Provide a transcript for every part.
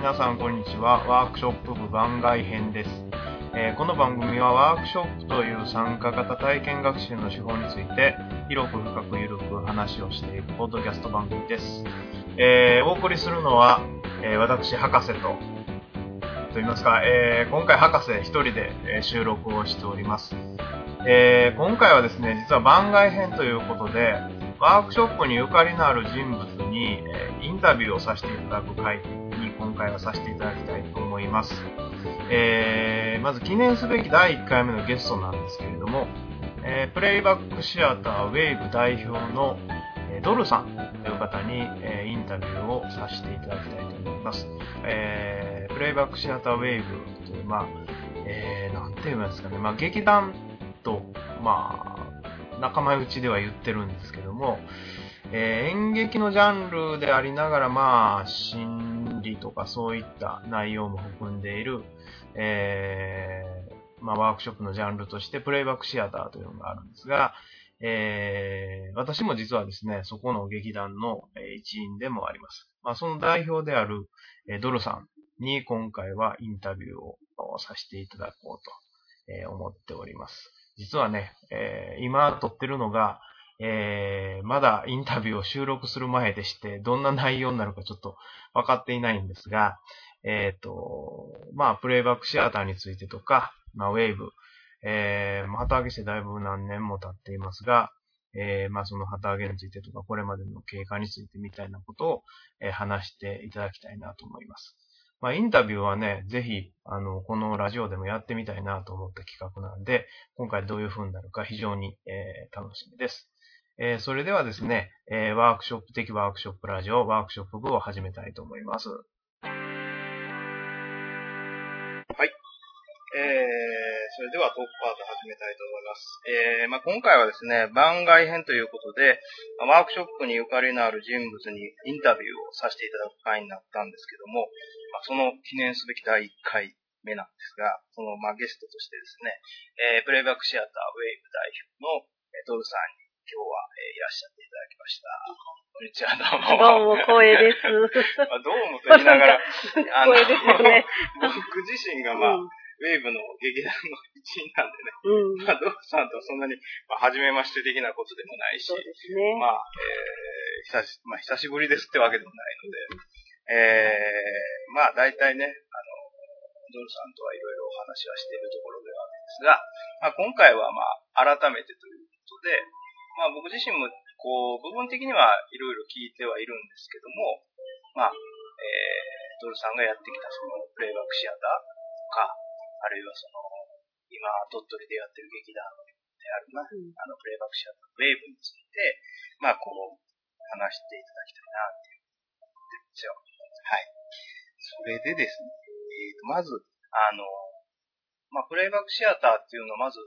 皆さんこんにちは。ワークショップ部番外編です。えーこの番組はワークショップという参加型体験学習の手法について広く深く緩く話をしていくポッドキャスト番組です。えーお送りするのは、えー私、博士と、と言いますか、え今回博士一人で収録をしております。え今回はですね、実は番外編ということで、ワークショップにゆかりのある人物に、えインタビューをさせていただく回に今回はさせていただきたいと思います。えーまず記念すべき第1回目のゲストなんですけれども、えープレイバックシアターウェーブ代表の、えドルさんという方に、えインタビューをさせていただきたいと思います。えープレイバックシアターウェーブという、まあ、えー、なんて言うんですかね、まあ、劇団と、まあ、仲間内では言ってるんですけども、えー演劇のジャンルでありながら、まあ、心理とかそういった内容も含んでいる、えーまあ、ワークショップのジャンルとして、プレイバックシアターというのがあるんですが、えー私も実はですね、そこの劇団の一員でもあります。まあ、その代表である、えドルさんに今回はインタビューをさせていただこうと、え思っております。実はね、え今撮ってるのが、えーまだインタビューを収録する前でして、どんな内容になるかちょっと分かっていないんですが、えっ、と、まあ、プレイバックシアターについてとか、まあ、ウェーブ、えー、旗揚げしてだいぶ何年も経っていますが、えーまあ、その旗揚げについてとか、これまでの経過についてみたいなことを、えー話していただきたいなと思います。まあ、インタビューはね、ぜひ、あの、このラジオでもやってみたいなと思った企画なんで、今回どういう風になるか非常に、えー楽しみです。えーそれではですね、えーワークショップ的ワークショップラジオ、ワークショップ部を始めたいと思います。はい。えー、それではトークパート始めたいと思います。えー、まあ、今回はですね、番外編ということで、ワークショップにゆかりのある人物にインタビューをさせていただく回になったんですけども、まあ、その記念すべき第1回目なんですが、その、まあ、ゲストとしてですね、えー、プレイバックシアターウェイブ代表の、えードルさんに今日は、えーいらっしゃっていただきました。こんにちは、どうも。どうも、光栄です。まあどうもと言いながら、あのですよね。僕自身が、まあ、うんウェーブの劇団の一員なんでね、うん。まあ、ドルさんとはそんなに、まあ、初めまして的なことでもないしそう、ですね。まあ、えー久し、まあ、久しぶりですってわけでもないので、えーまあ、大体ね、あの、ドルさんとはいろいろお話はしているところではあるんですが、まあ、今回はまあ、改めてということで、まあ、僕自身も、こう、部分的にはいろいろ聞いてはいるんですけども、まあ、えー、ドルさんがやってきたその、プレイバックシアターとか、あるいはその、今、鳥取でやってる劇団であるな、うんあの、プレイバックシアター、ウェーブについて、まあ、こう、話していただきたいなっていう思ってるんですよ。はい。それでですね、えーと、まず、あの、まあ、プレイバックシアターっていうのをまず、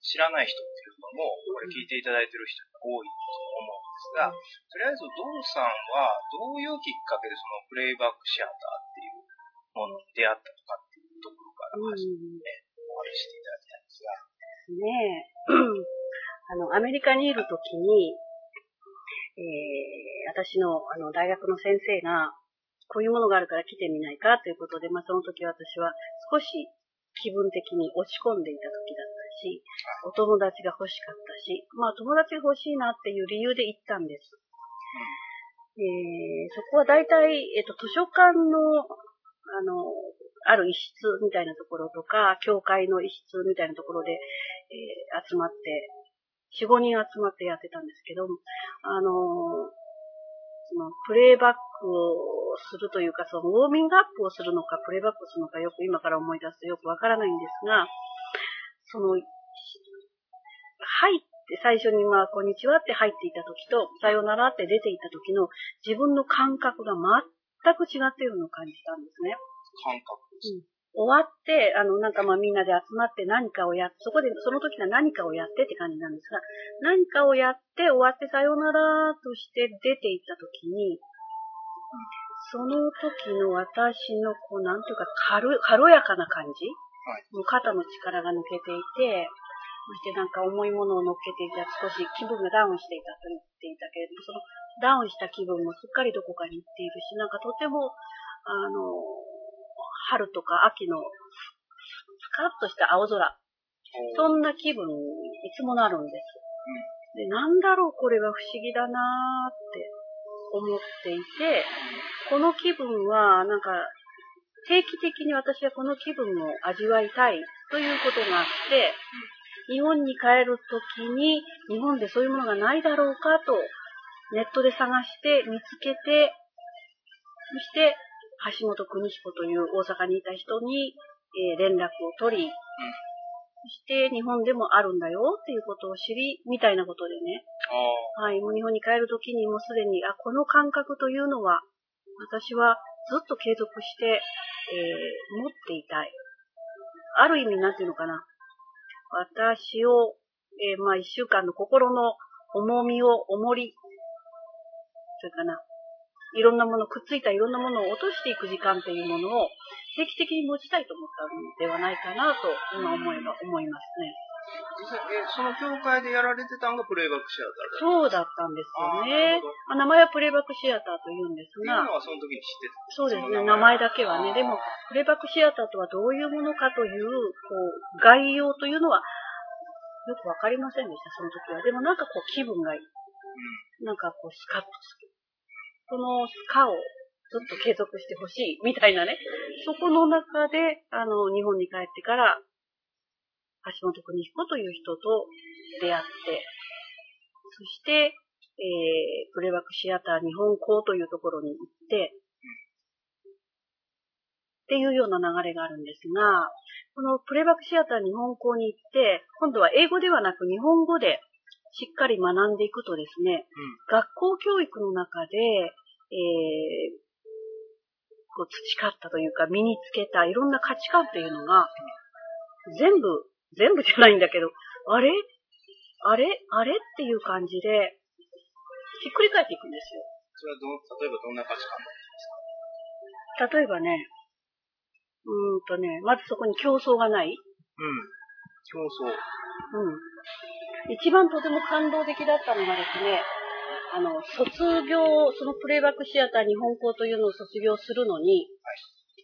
知らない人っていうのも、これ聞いていただいてる人が多いと思うんですが、とりあえずドルさんはどういうきっかけでそのプレイバックシアターっていうものに出会ったとかっていうところからうん。始めでてお話ししていただきたいんですが、すね。あの、アメリカにいるときに、えー、私の、あの、大学の先生が、こういうものがあるから来てみないかということで、まあ、その時私は少し気分的に落ち込んでいた時だったし、お友達が欲しかったし、まあ、友達が欲しいなっていう理由で行ったんです。えー、そこは大体、えっと、図書館の、あの、ある一室みたいなところとか、教会の一室みたいなところで、えー集まって、4、5人集まってやってたんですけど、あのーその、プレイバックをするというか、その、ウォーミングアップをするのか、プレイバックをするのか、よく今から思い出すとよくわからないんですが、その、入って、最初にまあ、こんにちはって入っていた時と、さよならって出ていた時の自分の感覚が全く違っているのを感じたんですね。感覚です。終わって、あの、なんかまあみんなで集まって何かをやっそこで、その時は何かをやってって感じなんですが、何かをやって終わってさよならとして出ていった時に、その時の私のこう、なんていうか軽、軽やかな感じ、はい。肩の力が抜けていて、そしてなんか重いものを乗っけていた少し気分がダウンしていたと言っていたけれども、そのダウンした気分もすっかりどこかに行っているし、なんかとても、あの、春とか秋のスカッとした青空、そんな気分にいつもなるんです。で、なんだろうこれは不思議だなーって思っていて、この気分はなんか定期的に私はこの気分を味わいたいということがあって、日本に帰るときに日本でそういうものがないだろうかとネットで探して見つけて、そして橋本邦彦という大阪にいた人に、えー、連絡を取り、そして日本でもあるんだよっていうことを知り、みたいなことでね。はい、もう日本に帰るときにもうすでに、あ、この感覚というのは、私はずっと継続して、えー、持っていたい。ある意味、なんていうのかな。私を、えー、まあ一週間の心の重みを重り、それかな。いろんなもの、くっついたいろんなものを落としていく時間っていうものを定期的に持ちたいと思ったのではないかなと今思えば思いますね。その教会でやられてたのがプレイバックシアターそうだったんですよね。あ名前はプレイバックシアターと言うんですが。はその時に知ってた？そうですね、名前だけはね。でも、プレイバックシアターとはどういうものかという、こう、概要というのは、よくわかりませんでした、その時は。でもなんかこう気分がいい。うん、なんかこうスカッとする。このスカをずっと継続してほしい、みたいなね。そこの中で、あの、日本に帰ってから、橋本邦彦という人と出会って、そして、えー、プレバックシアター日本校というところに行って、っていうような流れがあるんですが、このプレバックシアター日本校に行って、今度は英語ではなく日本語でしっかり学んでいくとですね、うん、学校教育の中で、えー、こう培ったというか身につけたいろんな価値観っていうのが、全部、全部じゃないんだけど、あれ？あれ？あれ？っていう感じで、ひっくり返っていくんですよ。それはど、例えばどんな価値観なんですか？例えばね、うーんとね、まずそこに競争がない。うん。競争。うん。一番とても感動的だったのがですね、あの、卒業、そのプレイバックシアター日本校というのを卒業するのに、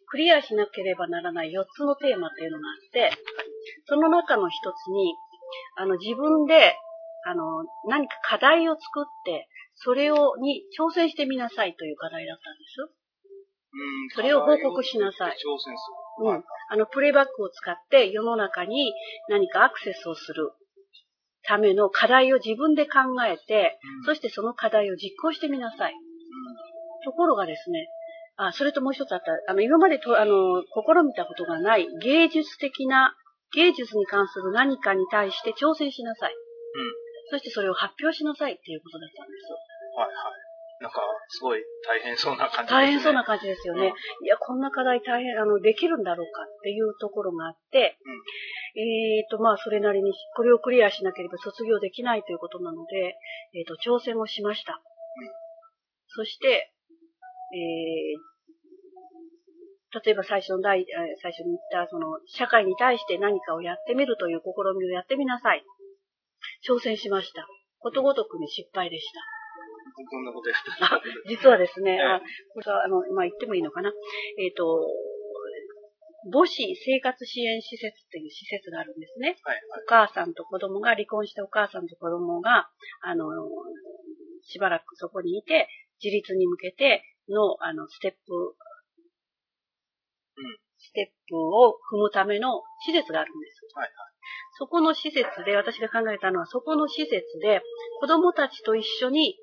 クリアしなければならない4つのテーマっていうのがあって、その中の一つに、あの、自分で、あの、何か課題を作って、それを、に挑戦してみなさいという課題だったんです。うん。それを報告しなさい。挑戦する。うん。あの、プレイバックを使って世の中に何かアクセスをする。ための課題を自分で考えて、うん、そしてその課題を実行してみなさい。うん、ところがですね、あ、それともう一つあった、あの、今までと、あの、試みたことがない芸術的な、芸術に関する何かに対して挑戦しなさい。うん。そしてそれを発表しなさいっていうことだったんです。はいはい。なんか、すごい大変そうな感じですね。大変そうな感じですよね。うん、いや、こんな課題大変、あの、できるんだろうかっていうところがあって、うんえっ、ー、と、まあ、それなりに、これをクリアしなければ卒業できないということなので、えっ、ー、と、挑戦をしました。そして、えー、例えば最初の第、最初に言った、その、社会に対して何かをやってみるという試みをやってみなさい。挑戦しました。ことごとくに失敗でした。どんなことやったんですか実はですね、あ、これは、あの、まあ、言ってもいいのかな？えっ、ー、と、母子生活支援施設っていう施設があるんですね。はいはい、お母さんと子供が、離婚したお母さんと子供が、あの、しばらくそこにいて、自立に向けての、あの、ステップ、うん、ステップを踏むための施設があるんです。はいはい、そこの施設で、私が考えたのは、そこの施設で、子供たちと一緒に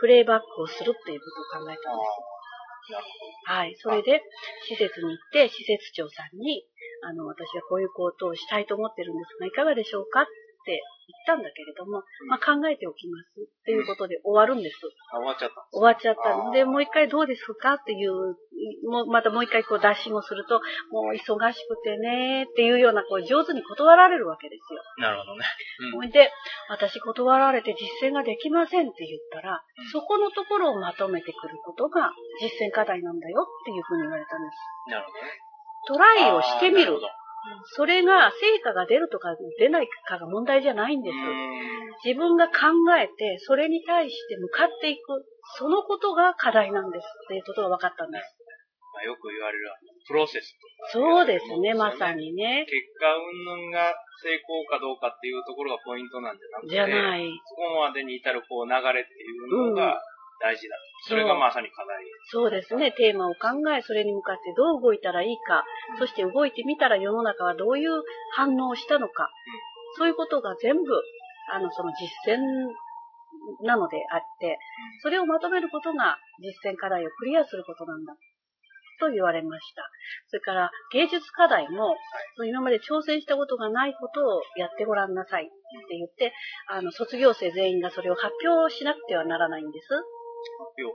プレイバックをするっていうことを考えたんです。はい。それで、施設に行って、施設長さんに、あの、私はこういうことをしたいと思ってるんですが、いかがでしょうかって言ったんだけれども、まあ、考えておきますっていうことで終わるんです。終わっちゃった終わっちゃったので、もう一回どうですかっていう、もうまたもう一回こう打診をすると、もう忙しくてねっていうような、こう上手に断られるわけですよ。なるほどね。うん、で、私断られて実践ができませんって言ったら、うん、そこのところをまとめてくることが実践課題なんだよっていうふうに言われたんです。なるほどね。トライをしてみる。それが成果が出るとか出ないかが問題じゃないんです。自分が考えて、それに対して向かっていく、そのことが課題なんですっていうことが分かったんです。まあ、よく言われるプロセスとそうですね、まさにね。結果云々が成功かどうかっていうところがポイントなんじゃなくて、じゃない。そこまでに至るこう流れっていうのが大事だ。うん、それがまさに課題。そう。ですね、テーマを考え、それに向かってどう動いたらいいか、うん、そして動いてみたら世の中はどういう反応をしたのか、うん、そういうことが全部、あの、その実践なのであって、それをまとめることが実践課題をクリアすることなんだ。と言われました。それから芸術課題も、今まで挑戦したことがないことをやってごらんなさいって言って、あの、卒業生全員がそれを発表しなくてはならないんです。発表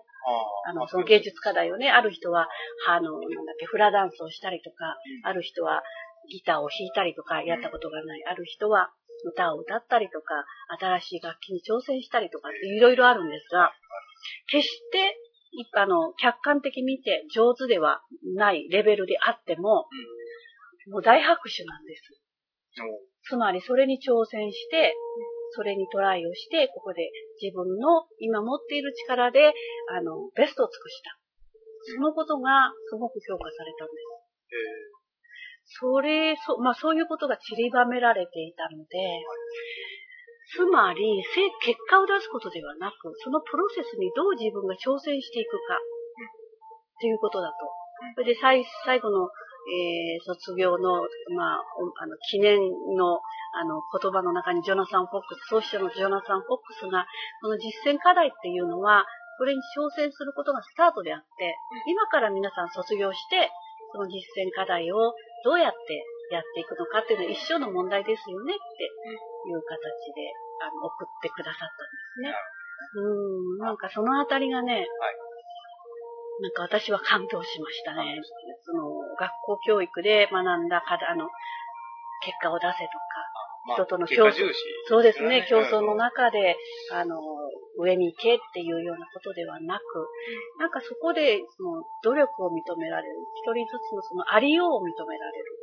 あの、その芸術課題をね、ある人は、あの、なんだっけ、フラダンスをしたりとか、ある人はギターを弾いたりとか、やったことがない。ある人は歌を歌ったりとか、新しい楽器に挑戦したりとかっていろいろあるんですが、決してあの、客観的に見て上手ではないレベルであっても、うん、もう大拍手なんです。つまりそれに挑戦して、それにトライをして、ここで自分の今持っている力で、あの、ベストを尽くした。そのことがすごく評価されたんです。それ、そ、まあそういうことが散りばめられていたので、つまり、結果を出すことではなく、そのプロセスにどう自分が挑戦していくか、っていうことだと。それで最、最後の、えー、卒業の、まあ、あの、記念の、あの、言葉の中にジョナサン・フォックス、創始者のジョナサン・フォックスが、この実践課題っていうのは、これに挑戦することがスタートであって、今から皆さん卒業して、その実践課題をどうやってやっていくのかっていうのは一生の問題ですよねっていう形で、あの、送ってくださったんですね。うん、なんかそのあたりがね、はい、なんか私は感動しましたね。その、学校教育で学んだあの、結果を出せとか、人との競争、そうですね、競争の中で、あの、上に行けっていうようなことではなく、なんかそこで、その、努力を認められる、一人ずつのそのありようを認められる、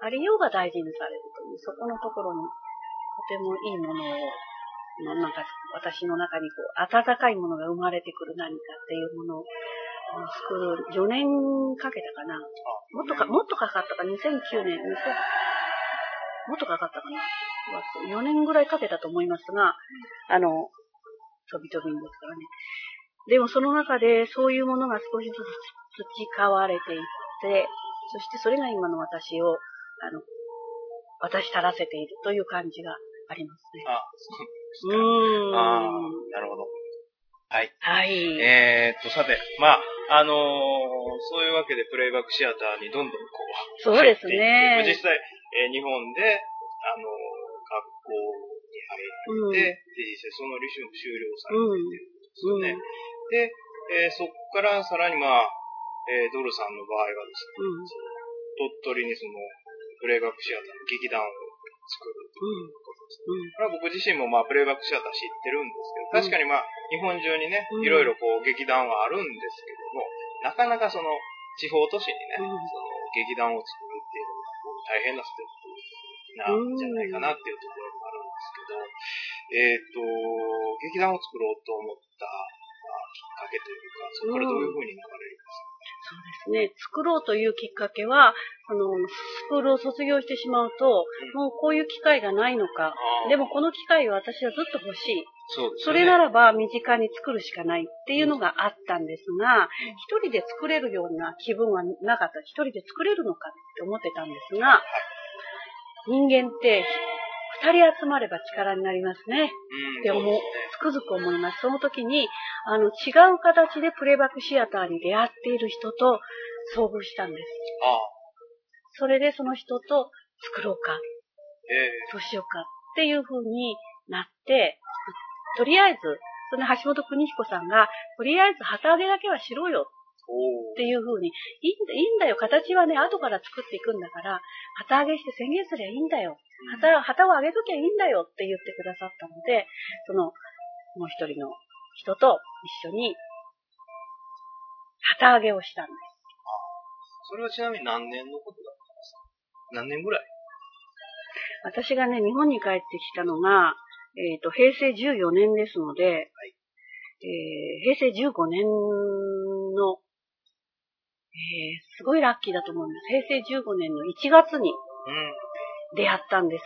ありようが大事にされるという、そこのところに、とてもいいものを、なんか私の中にこう、温かいものが生まれてくる何かっていうものを作る、4年かけたかな。もっとか、もっとかかったか、2009年、2000、もっとかかったかな。4年ぐらいかけたと思いますが、あの、飛び飛びんですからね。でもその中でそういうものが少しずつ培われていって、そしてそれが今の私を、あの、渡し足らせているという感じがありますね。あ、そうですか。うん。あなるほど。はい。はい。えー、っと、さて、まあ、あのー、そういうわけでプレイバックシアターにどんどんこう、そうですね。実際、えー、日本で、あのー、学校に入って、うん、で、実際その履修も終了されているんですよね。うん、で、えー、そこからさらにまあ、えー、ドルさんの場合はですね、うん、鳥取にその、プレイバックシアターの劇団を作るということですね。うん、これは僕自身もまあ、プレイバックシアター知ってるんですけど、確かにまあ、日本中にね、いろいろこう、劇団はあるんですけども、なかなかその、地方都市にね、その、劇団を作るっていうのは大変なステップなんじゃないかなっていうところもあるんですけど、えっ、と、劇団を作ろうと思った、まあ、きっかけというか、そこからどういうふうに流れですね。作ろうというきっかけは、あの、スクールを卒業してしまうと、もうこういう機会がないのか。でもこの機会は私はずっと欲しい。そね、それならば身近に作るしかないっていうのがあったんですが、一人で作れるような気分はなかった。一人で作れるのかって思ってたんですが、人間って二人集まれば力になりますね。って思う、つくづく思います。その時に、あの、違う形でプレイバックシアターに出会っている人と遭遇したんです。ああそれでその人と作ろうか、えー、そうしようかっていう風になって、とりあえず、その橋本邦彦さんが、とりあえず旗揚げだけはしろよっていう風に、いいんだよ、形はね、後から作っていくんだから、旗揚げして宣言すりゃいいんだよ。旗、旗を上げときゃいいんだよって言ってくださったので、その、もう一人の人と一緒に、旗揚げをしたんです。それはちなみに何年のことだったんですか？何年ぐらい？私がね、日本に帰ってきたのが、えっ、と、平成14年ですので、えー平成15年の、えーすごいラッキーだと思うんです。平成15年の1月にうん。出会ったんです。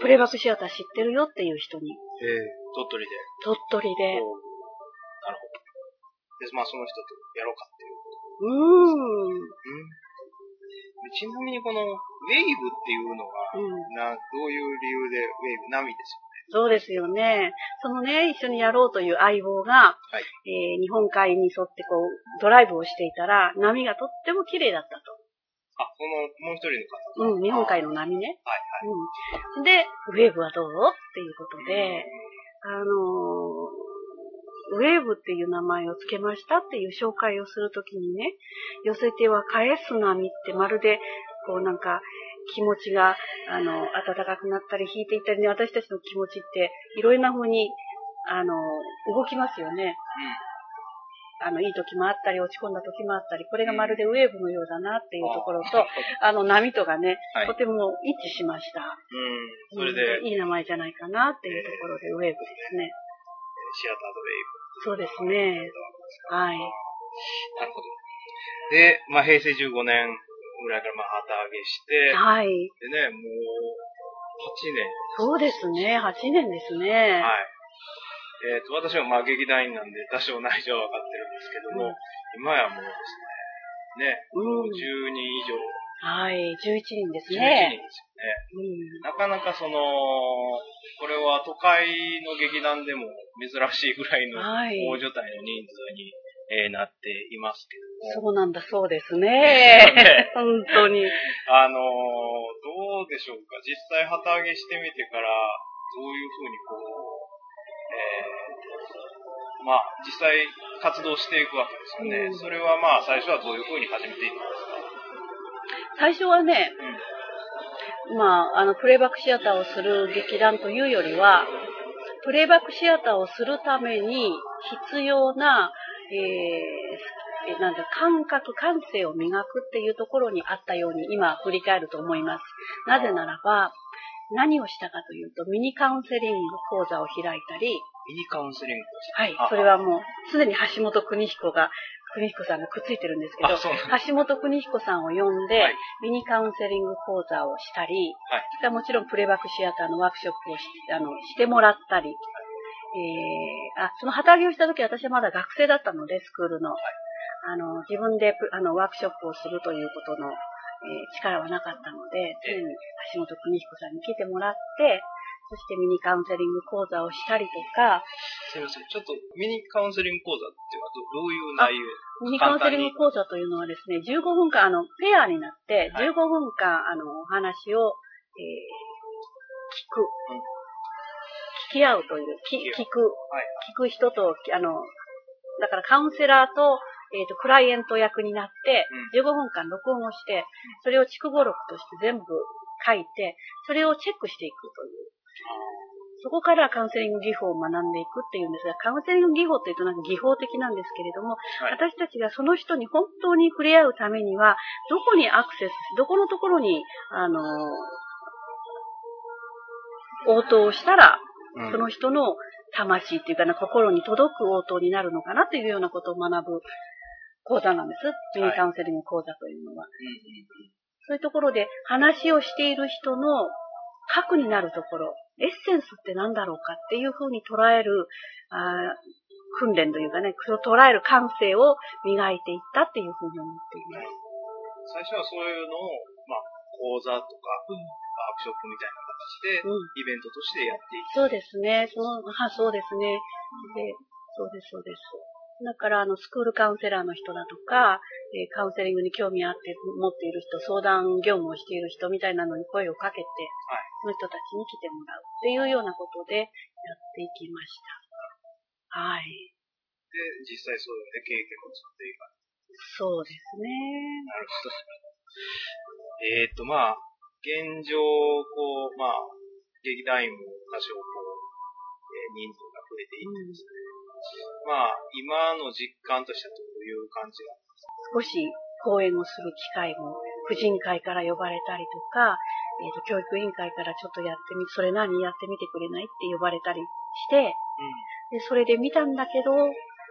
プレイバックシアター知ってるよっていう人に。ええ鳥取で。鳥取で。なるほど。で、まあその人とやろうかっていう。うーん。うん。ちなみにこの、ウェイブっていうのは、うん。な、どういう理由でウェイブ波ですそうですよね。そのね、一緒にやろうという相棒が、はいえー日本海に沿ってこう、ドライブをしていたら、波がとっても綺麗だったよね。あ、この、もう一人の方。と。うん、日本海の波ね。はいうん。で、ウェーブはどう？っていうことで、あのーウェーブっていう名前を付けましたっていう紹介をするときにね、寄せては返す波ってまるで、こうなんか、気持ちが、あの、暖かくなったり引いていったりね、私たちの気持ちって、いろいろな風に、あの、動きますよね。あの、いい時もあったり、落ち込んだ時もあったり、これがまるでウェーブのようだなっていうところと、あの、波とがね、はいとても一致しました。うん。それで、うんいい名前じゃないかなっていうところで、ウェーブですね。シアターとウェイブ。そうですね。はい。なるほど。で、まあ平成15年ぐらいからまあ旗揚げして、はい。でね、もう、8年。そうですね。8年ですね。はい。えっ、と、私はまあ劇団員なんで多少内情は分かってるんですけども、うん今やもうですね、ね、うん10人以上、はい。11人です11人ね。ですよね。なかなかその、これは都会の劇団でも珍しいぐらいのはい大所帯の人数に、えーなっていますけども、そうなんだそうですねね。本当に。あのーどうでしょうか、実際旗揚げしてみてから、どういうふうにこう、えー、まあ、実際活動していくわけですよね。うんそれはまあ、最初はどういうふうに始めていったんですか？最初はね、まあ、あの、プレイバックシアターをする劇団というよりは、プレイバックシアターをするために必要な、えー、えなんだ、感覚、感性を磨くっていうところにあったように今振り返ると思います。なぜならば、何をしたかというと、ミニカウンセリング講座を開いたり、ミニカウンセリングはいあ、それはもう、すでに橋本邦彦が、邦彦さんがくっついてるんですけど橋本邦彦さんを呼んで、はい。ミニカウンセリング講座をしたり、はい。それからもちろんプレイバックシアターのワークショップをしあのしてもらったり、えー、あ、その旗揚げをした時私はまだ学生だったので、スクールの。あの、自分でプあのワークショップをするということの、えー力はなかったので、常に橋本邦彦さんに来てもらって、そしてミニカウンセリング講座をしたりとか、すみません。ちょっとミニカウンセリング講座っていうのはどどういう内容？ミニカウンセリング講座というのはですね、15分間、あの、ペアになって、はい15分間、あの、お話を、えー聞く。聞き合うという、き聞聞く、はい聞く人と、あの、だからカウンセラーと、えっ、と、クライエント役になって、15分間録音をして、それを筑語録として全部書いて、それをチェックしていくという。そこからカウンセリング技法を学んでいくっていうんですが、カウンセリング技法っていうとなんか技法的なんですけれども、はい。私たちがその人に本当に触れ合うためには、どこにアクセスし、どこのところに、あの、応答をしたら、うんその人の魂っていうかな、心に届く応答になるのかなというようなことを学ぶ講座なんです。ミニカウンセリング講座というのは。そういうところで話をしている人の核になるところ、エッセンスって何だろうかっていうふうに捉える、あー訓練というかね、それを捉える感性を磨いていったっていうふうに思っています。最初はそういうのを、まあ、講座とか、ワークショップみたいな形で、うんイベントとしてやっていく。そうですね。その、は、そうですね。で、そうです、そうです。だから、あの、スクールカウンセラーの人だとか、えーカウンセリングに興味あって持っている人、相談業務をしている人みたいなのに声をかけて、その人たちに来てもらうっていうようなことでやっていきました。はい。で、実際そういうね、経験を積んでいか？そうですね。なるほど。えーっと、まあ、現状、こう、まあ、劇団員も多少こう、えー人数が増えていってですね。まあ、今の実感としてはどういう感じが少し講演をする機会も婦人会から呼ばれたりとか、えっ、と、教育委員会からちょっとやってみ、それ何やってみてくれないって呼ばれたりして、で、それで見たんだけど、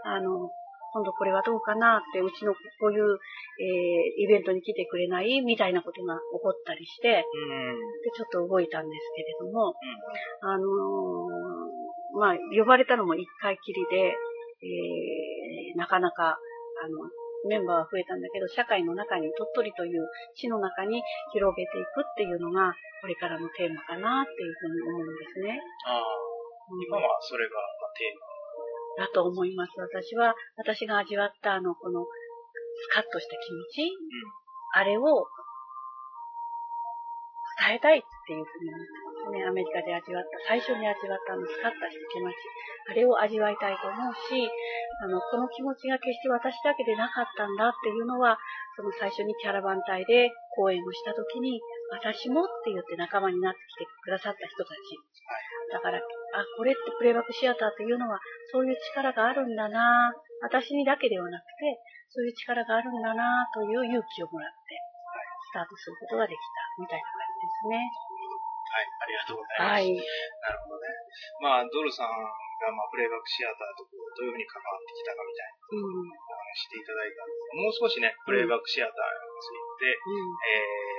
あの、今度これはどうかなって、うちのこういう、えーイベントに来てくれない？みたいなことが起こったりして、うん。うん。で、ちょっと動いたんですけれども、あのーまあ、呼ばれたのも一回きりで、えーなかなか、あの、メンバーは増えたんだけど、社会の中に、鳥取という地の中に広げていくっていうのが、これからのテーマかなっていうふうに思うんですね。ああ、うん今はそれがまあテーマ。だと思います。私は、私が味わったあの、この、スカッとした気持ち、あれを、伝えたいっていうふうに思ってますね。アメリカで味わった、最初に味わったあのスカッとした気持ち、あれを味わいたいと思うし、あの、この気持ちが決して私だけでなかったんだっていうのは、その最初にキャラバン隊で講演をした時に、私もって言って仲間になってきてくださった人たち。だから、あ、これってプレイバックシアターというのは、そういう力があるんだな私にだけではなくて、そういう力があるんだなという勇気をもらって、スタートすることができた、みたいな感じですね。はい、ありがとうございます。はい。なるほどね。まあ、ドルさんが、まあ、プレイバックシアターとどういうふうに関わってきたかみたいなうん。お話していただいたんですが、もう少しね、プレイバックシアターについて、うん。えー、お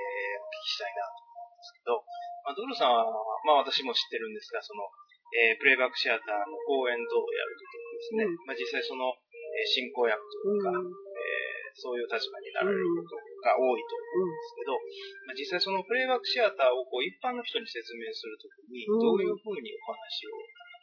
聞きしたいなと思うんですけど、まあ、ドルさんは、まあ、私も知ってるんですが、その、えー、プレイバックシアターの公演等をやるときにですね、うん。まあ、実際その、えー進行役というか、うん。えーそういう立場になられることが多いと思うんですけど、まあ、実際そのプレイバックシアターをこう一般の人に説明するときに、うん。どういうふうにお話を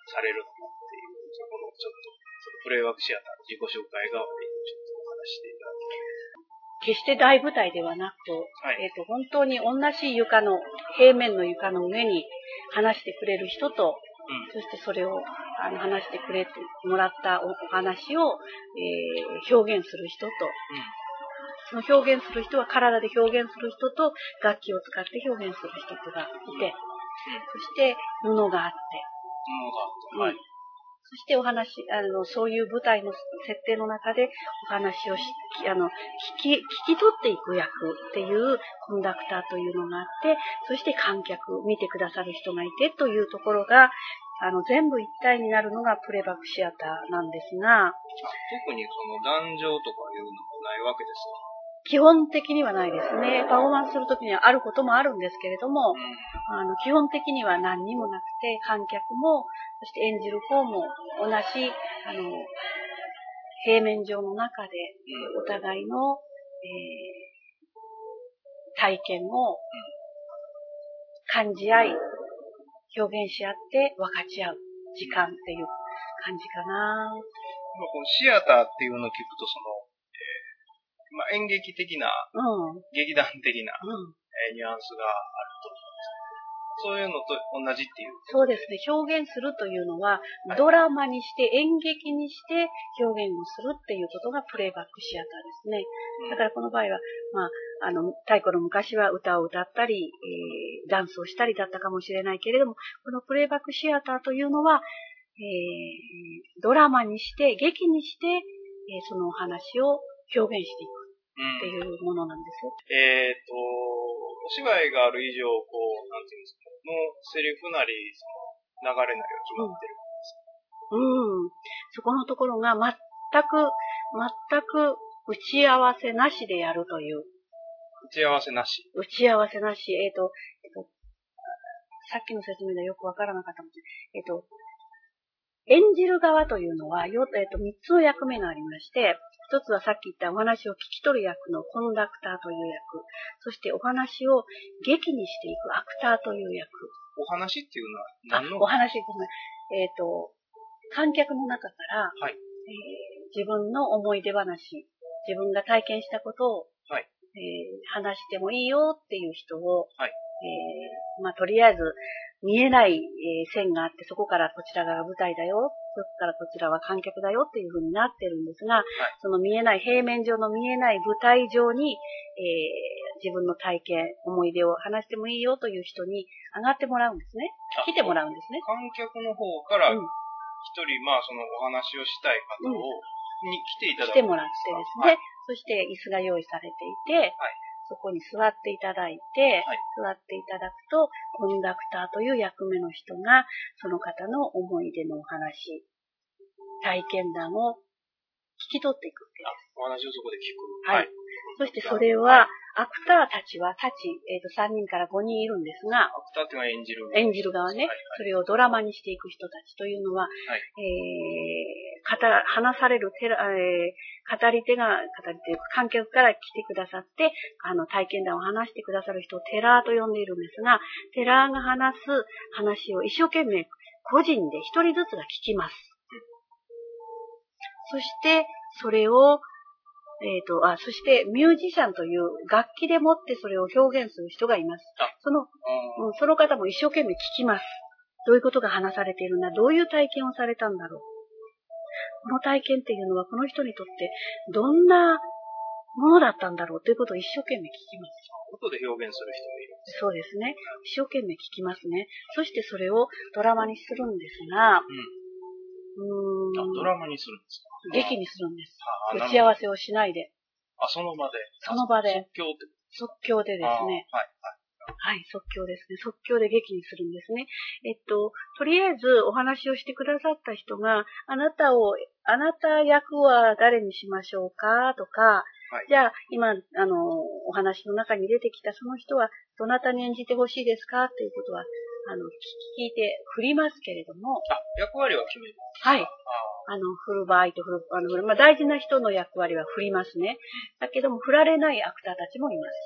されるのかっていう、そこのちょっと、そのプレイバックシアターの自己紹介代わりにちょっとお話していただき決して大舞台ではなく、はい。えっ、と、本当に同じ床の、平面の床の上に話してくれる人と、うん。そしてそれをあの話してくれてもらったおお話を、えー表現する人と、その表現する人は体で表現する人と、楽器を使って表現する人とがいて、そして布があって、ものがあって、はい。そしてお話、あの、そういう舞台の設定の中でお話をし、あの、聞き、聞き取っていく役っていうコンダクターというのがあって、そして観客、見てくださる人がいてというところが、あの、全部一体になるのがプレバックシアターなんですが、特にその壇上とかいうのもないわけです基本的にはないですね。パフォーマンスするときにはあることもあるんですけれども、あの、基本的には何にもなくて、観客も、そして演じる方も同じ、あの、平面上の中で、お互いの、えー体験を感じ合い、表現し合って分かち合う時間っていう感じかな。まこのシアターっていうのを聞くと、その、まあ、演劇的な、うん。うん。劇団的な、えーニュアンスがあると思うんですけど、そういうのと同じっていう。そうですね。表現するというのはは、いドラマにして、演劇にして表現をするっていうことがプレイバックシアターですね。うんだからこの場合は、まあ、あの、太古の昔は歌を歌ったり、えーダンスをしたりだったかもしれないけれども、このプレイバックシアターというのは、えードラマにして、劇にして、えーそのお話を表現していくってうんいうものなんです。えっ、と、お芝居がある以上、こう、なんていうんですか、もうセリフなり、その流れなりは決まってる。うん。そこのところが全く、全く打ち合わせなしでやるという。打ち合わせなし。打ち合わせなし。えっ、と、えっ、と、さっきの説明でよくわからなかったかもしれない。えっ、と、演じる側というのは、よえっ、と、三つの役目がありまして、一つはさっき言ったお話を聞き取る役のコンダクターという役。そしてお話を劇にしていくアクターという役。お話っていうのはあ何の？お話ごめん。えっ、と、観客の中から、はいえー自分の思い出話、自分が体験したことを、はいえー話してもいいよっていう人を、はいえーまあ、とりあえず見えない、えー線があって、そこからこちらが舞台だよ、そこからこちらは観客だよっていう風になってるんですが、その見えない、平面上の見えない舞台上に、えー自分の体験、思い出を話してもいいよという人に上がってもらうんですね。来てもらうんですね。観客の方からうん。一人、まあそのお話をしたい方を、うん。に来ていただく。来てもらってですね、そして椅子が用意されていて、そこに座っていただいて、はい座っていただくと、コンダクターという役目の人が、その方の思い出のお話、体験談を聞き取っていくわけあです。お話をそこで聞く。はいそしてそれは、アクターたちは、たち、えっ、と、3人から5人いるんですが、アクターっていうのは演じる。演じる側ね、はいはいそれをドラマにしていく人たちというのは、はいえー、語話されるテラ、えー語り手が、語り手、観客から来てくださって、あの、体験談を話してくださる人をテラーと呼んでいるんですが、テラーが話す話を一生懸命個人で一人ずつが聞きます。そして、それを、えっ、と、あ、そして、ミュージシャンという楽器でもってそれを表現する人がいますあ。そのうんうんその方も一生懸命聞きます。どういうことが話されているんだどういう体験をされたんだろうこの体験っていうのはこの人にとってどんなものだったんだろうということを一生懸命聞きます。音で表現する人もいる。そうですね。一生懸命聞きますね。そしてそれをドラマにするんですが、うーあ、んドラマにするんですか？劇にするんです。あ打ち合わせをしないで、あ、その場で？その場で即興って。即興でですね、あはい。はい、即興ですね。即興で劇にするんですね。えっと、とりあえずお話をしてくださった人が、あなたを、あなた役は誰にしましょうか？とか、はいじゃあ、今、あの、お話の中に出てきたその人は、どなたに演じてほしいですか？っていうことは、あの、聞いて振りますけれども、あ、役割は決める。はい。あの、振る場合と振る、あの、まあ、大事な人の役割は振りますね。だけども、振られないアクターたちもいます。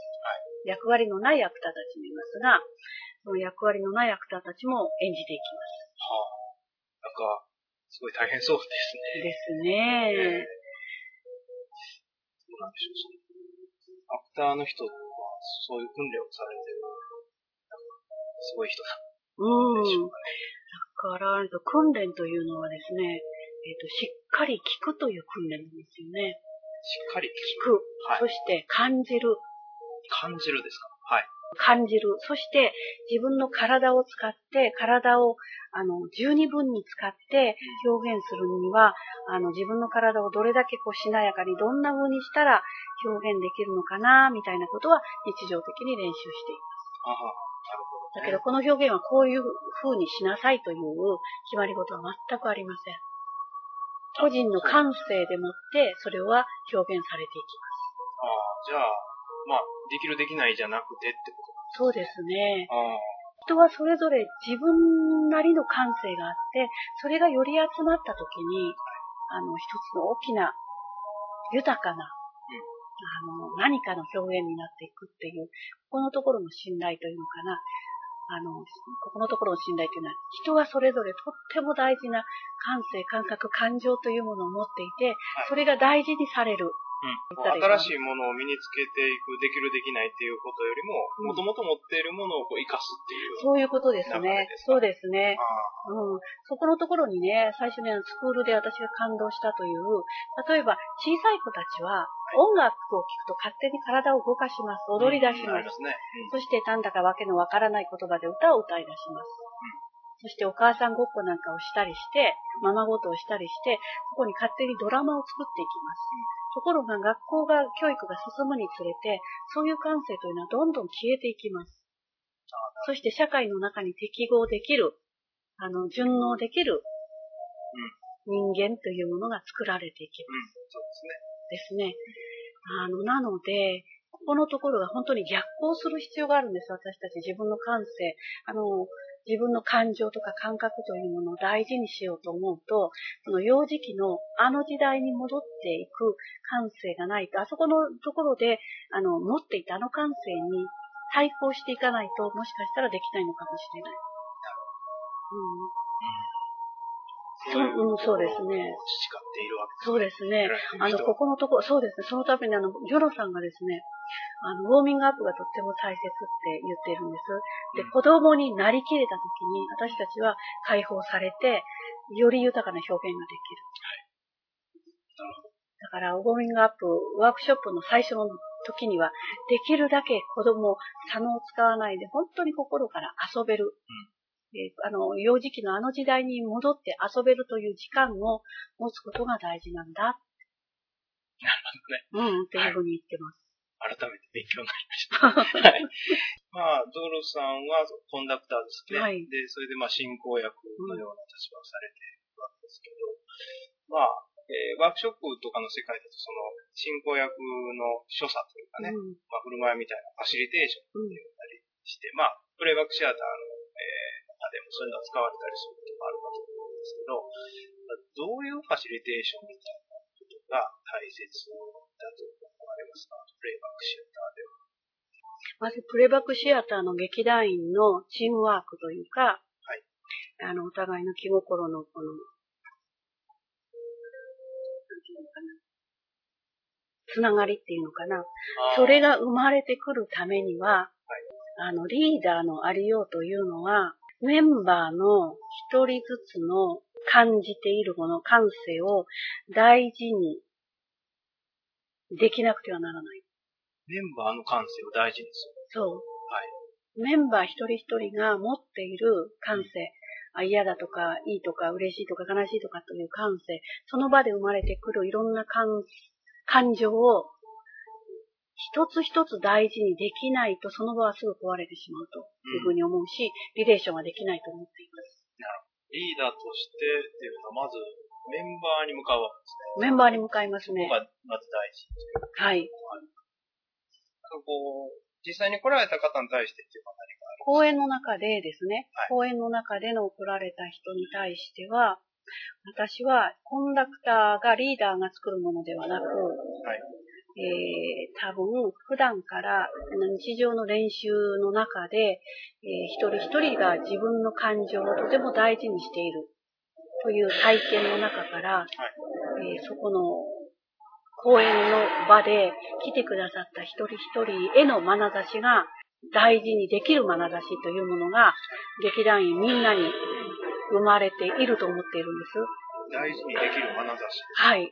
役割のないアクターたちもいますが、その役割のないアクターたちも演じていきます。はあ。なんか、すごい大変そうですね。ですね。どうなんでしょう。アクターの人は、そういう訓練をされてる。すごい人なんでしょうかね。だから、えっと訓練というのはですね、えっと、しっかり聞くという訓練なんですよね。しっかり聞く。はいそして感じる。感じるですか？はい。感じる。そして自分の体を使って、体をあの十二分に使って表現するには、あの自分の体をどれだけこうしなやかにどんな風にしたら表現できるのかな、みたいなことは日常的に練習しています。だけどこの表現はこういう風にしなさいという決まり事は全くありません。個人の感性でもってそれは表現されていきます。ああ、じゃあ、まあ、できるできないじゃなくてってこそうですね。人はそれぞれ自分なりの感性があって、それがより集まった時に、あの、一つの大きな、豊かな、あの、何かの表現になっていくっていう、ここのところの信頼というのかな。あの、ここのところの信頼というのは、人はそれぞれとっても大事な感性、感覚、感情というものを持っていて、それが大事にされる。うん、新しいものを身につけていく、できるできないっていうことよりも、もともと持っているものをこう生かすっていう。そういうことですね。そうですね。あうん、そこのところにね、最初にスクールで私が感動したという、例えば小さい子たちは音楽を聴くと勝手に体を動かします。あ踊り出します。りますね。そしてなんだかわけのわからない言葉で歌を歌い出します。そしてお母さんごっこなんかをしたりして、ままごとをしたりして、そこに勝手にドラマを作っていきます。ところが学校が、教育が進むにつれて、そういう感性というのはどんどん消えていきます。そして社会の中に適合できる、あの、順応できる人間というものが作られていきうん、ます。そうですね。あの、なので、ここのところが本当に逆行する必要があるんです。私たち自分の感性、あの、自分の感情とか感覚というものを大事にしようと思うと、その幼児期のあの時代に戻っていく感性がないと、あそこのところで、あの、持っていたあの感性に対抗していかないと、もしかしたらできないのかもしれない。うん。そううんそうですね培っているわけそうですね。あの、人ここのところ、そうですね。そのためにあの、ジョロさんがですね、あの、ウォーミングアップがとっても大切って言っているんです。でうん、子供になりきれた時に、私たちは解放されて、より豊かな表現ができる。なるほど。だから、ウォーミングアップ、ワークショップの最初の時には、できるだけ子供、左脳を使わないで、本当に心から遊べる。えーあの、幼児期のあの時代に戻って遊べるという時間を持つことが大事なんだ。なるほどね。うん、っていうふうに言ってます。改めて勉強になりました。はい。まあ、ドールさんはコンダクターですね。はいで、それでまあ進行役のような立場をされているわけですけど、まあ、えーワークショップとかの世界だとその進行役の所作というかね、うんまあ、振る舞いみたいなファシリテーションって言ったりして、まあ、プレイバックシアターの、えー中でもそういうのが使われたりすることがあるかと思うんですけど、まあどういうファシリテーションみたいなことが大切だと思われますか？プレイバックシアターでは。まず、プレイバックシアターの劇団員のチームワークというか、はいあの、お互いの気心のこの、なんていうのかな。つながりっていうのかな。それが生まれてくるためには、あの、リーダーのありようというのは、メンバーの一人ずつの感じているこの感性を大事にできなくてはならない。メンバーの感性を大事にする。そう。メンバー一人一人が持っている感性、あ嫌だとか、いいとか、嬉しいとか、悲しいとかという感性、その場で生まれてくるいろんな感感情を一つ一つ大事にできないと、その場はすぐ壊れてしまうというふうに思うし、リレーションはできないと思っています。リーダーとしてっていうのは、まずメンバーに向かうわけですね。メンバーに向かいますねここ。がまず大事。はい。なんかこう、実際に来られた方に対してっていうのは何かある公演の中でですね、はい公演の中での来られた人に対しては、私はコンダクターがリーダーが作るものではなく、はい。えー、多分普段から日常の練習の中で、えー一人一人が自分の感情をとても大事にしているという体験の中から、えーそこの公演の場で来てくださった一人一人への眼差しが大事にできる眼差しというものが劇団員みんなに生まれていると思っているんです。大事にできる眼差し。はい。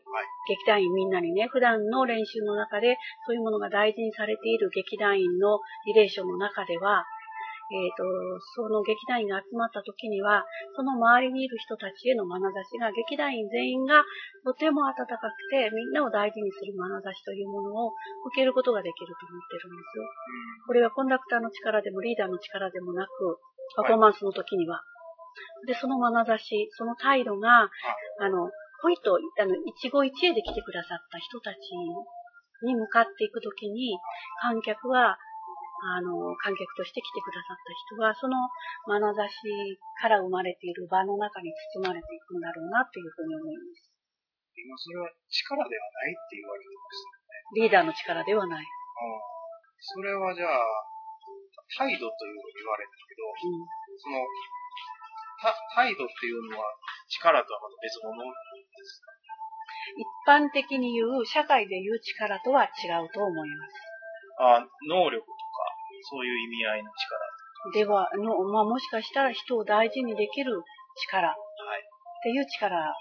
劇団員みんなにね、普段の練習の中で、そういうものが大事にされている劇団員のリレーションの中では、えっ、と、その劇団員が集まった時には、その周りにいる人たちへの眼差しが、劇団員全員がとても温かくて、みんなを大事にする眼差しというものを受けることができると思ってるんです。これはコンダクターの力でもリーダーの力でもなく、パフォーマンスの時には。で、その眼差し、その態度が、あの、ほいと、あの、一期一会で来てくださった人たちに向かっていくときに、観客は、あの、観客として来てくださった人は、その眼差しから生まれている場の中に包まれていくんだろうな、というふうに思います。今それは力ではないって言われてました。リーダーの力ではない。それはじゃあ、態度というふうに言われるけど、うんその、た態度っていうのは力とはまた別物ですか？一般的に言う、社会で言う力とは違うと思います。あ能力とか、そういう意味合いの力。では、のまあ、もしかしたら人を大事にできる力っはい。ていう力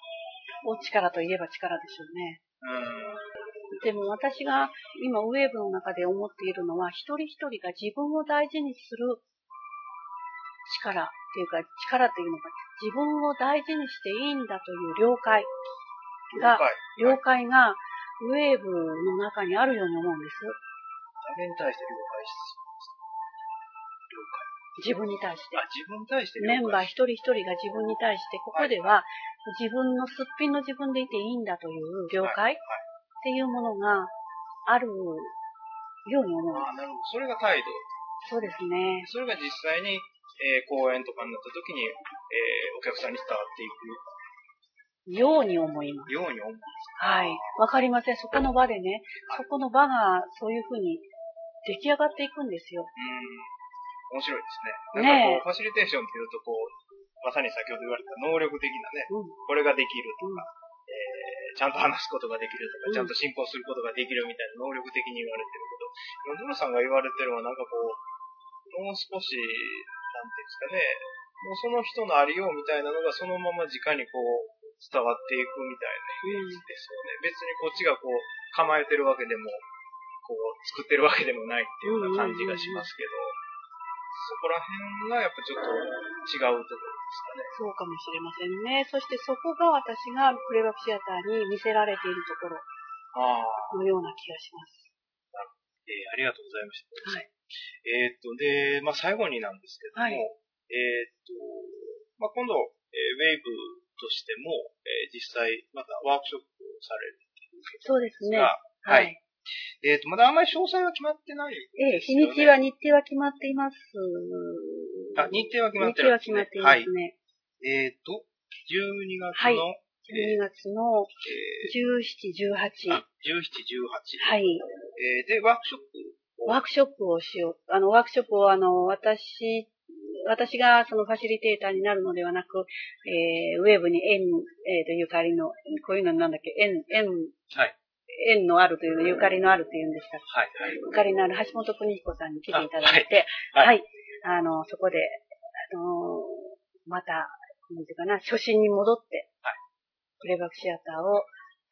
を力といえば力でしょうね。うん。でも私が今ウェーブの中で思っているのは、一人一人が自分を大事にする力っていうか、力っていうのが、自分を大事にしていいんだという了解が、了解。了解がウェーブの中にあるように思うんです。誰に対して了解し自分に対して了。解。あ、自分に対して了解メンバー一人一人が自分に対して、ここでは自分のすっぴんの自分でいていいんだという了解っていうものがあるように思うんあ、でなるほど。それが態度。す。そうですね。それが実際に、えー公演とかになった時に、えーお客さんに伝わっていように思います。くように思うんです。はい。わかりません。そこの場でね、そこの場がそういうふうに出来上がっていくんですよ。うん。面白いですね。なんかこう、ファシリテーションっていうと、こう、まさに先ほど言われた能力的なね、うん。これができるとか、えーちゃんと話すことができるとか、うんちゃんと進行することができるみたいな能力的に言われてるけど、今、ドルさんが言われてるのはなんかこう、もう少し、なんていうんですかね、もうその人のありようみたいなのがそのまま直にこう、伝わっていくみたいなイメージですよね。別にこっちがこう、構えてるわけでも、こう、作ってるわけでもないっていうような感じがしますけど、そこら辺がやっぱちょっと違うところですかね。そうかもしれませんね。そしてそこが私がプレイバックシアターに見せられているところ。のような気がします。えー、ありがとうございました。はい。えっと、で、まあ、最後になんですけども、はい、えっと、まあ、今度、えー、ウェイブとしても、えー、実際、またワークショップをされるそうですね。はい。はい、えっ、と、まだあんまり詳細は決まってない、ね、ええ、日にちは、日程は決まっています。あ、日程は決まってる、ね、日程は決まっていますね。はい、えっ、と、12月の、はい12月の17、18。17、18。はい。えー、で、ワークショップワークショップをしよう。あの、ワークショップを、あの、私、私がそのファシリテーターになるのではなく、えー、ウェブに縁、えー、とゆかりの、こういうのなんだっけ、縁、縁、はい。縁のあるというの、ゆかりのあるというんですか？はい、はい。ゆかりのある橋本邦彦さんに来ていただいて、はい、はい。あの、そこで、あのまた、なんていうかな、初心に戻って、はい。プレイバックシアターを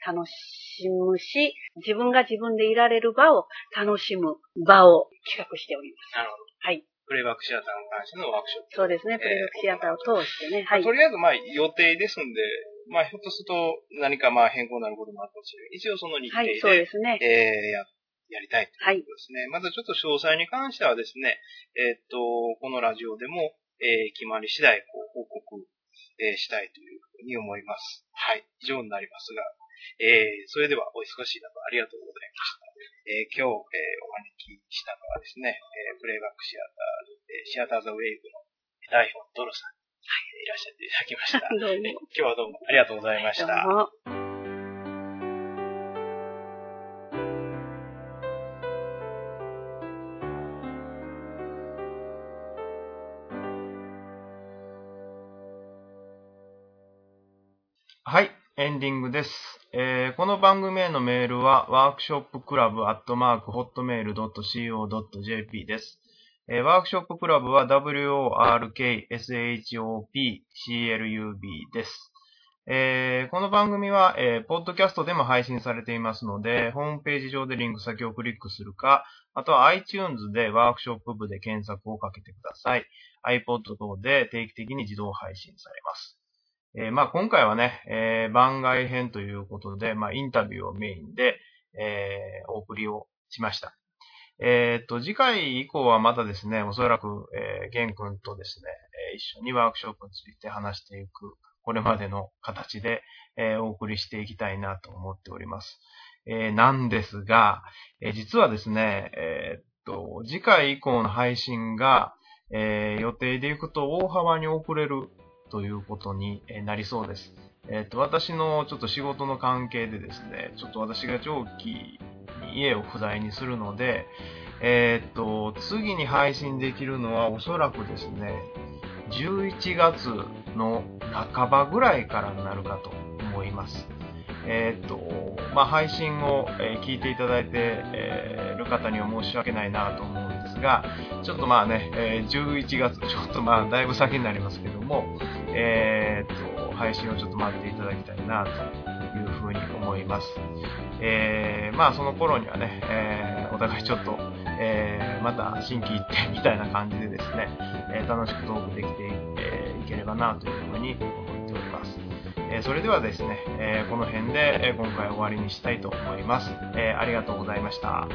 楽しむし、自分が自分でいられる場を楽しむ場を企画しております。なるほど。はい。プレイバックシアターに関してのワークショップ。そうですね、プレイバックシアターを通してね。はい。とりあえず、まあ、予定ですんで、まあ、ひょっとすると何かまあ変更になることもあるかもしれない。一応その日程で、はい、そうですね。えー、や、やりたいということですね。はい、まずちょっと詳細に関してはですね、えー、っと、このラジオでも、えー、決まり次第、こう、報告、えー、したいというふうに思います。はい。以上になりますが、えー、それではお忙しい中ありがとうございました。えー、今日、えー、お招きしたのはですね、えー、プレイバックシアター、えー、シアターザウェイブの代表ドロさん、はい、いらっしゃっていただきました。どうも。今日はどうもありがとうございました。どうも。はい。エンディングです。えー、この番組へのメールは、ワークショップクラブアットマークホットメール .co.jp です。えー、ワークショップクラブは workshopclub です。えー、この番組は、えー、ポッドキャストでも配信されていますので、ホームページ上でリンク先をクリックするか、あとは iTunes でワークショップ部で検索をかけてください。iPod 等で定期的に自動配信されます。えー、まあ今回はね、えー、番外編ということで、まあインタビューをメインで、えー、お送りをしました。えっ、と、次回以降はまたですね、おそらく、えー、ゲン君とですね、え一緒にワークショップについて話していく、これまでの形で、えお送りしていきたいなと思っております。えなんですが、え実はですね、えっと、次回以降の配信が、え予定でいくと大幅に遅れるということになりそうです。えっ、と、私のちょっと仕事の関係でですね、ちょっと私が長期に家を不在にするので、えっ、と、次に配信できるのはおそらくですね、11月の半ばぐらいからになるかと思います。えっ、と、まあ、配信を、聞いていただいて、える方には申し訳ないなと思うんですが、ちょっとまあね、11月、ちょっとまあだいぶ先になりますけども、えっと、配信をちょっと待っていただきたいなというふうに思います。えー、まあその頃にはね、えー、お互いちょっと、えー、また新規一点みたいな感じでですね、えー、楽しくトークできてい,、えー、いければなというふうに思っております。えそれではですね、えこの辺で今回終わりにしたいと思います。えありがとうございました。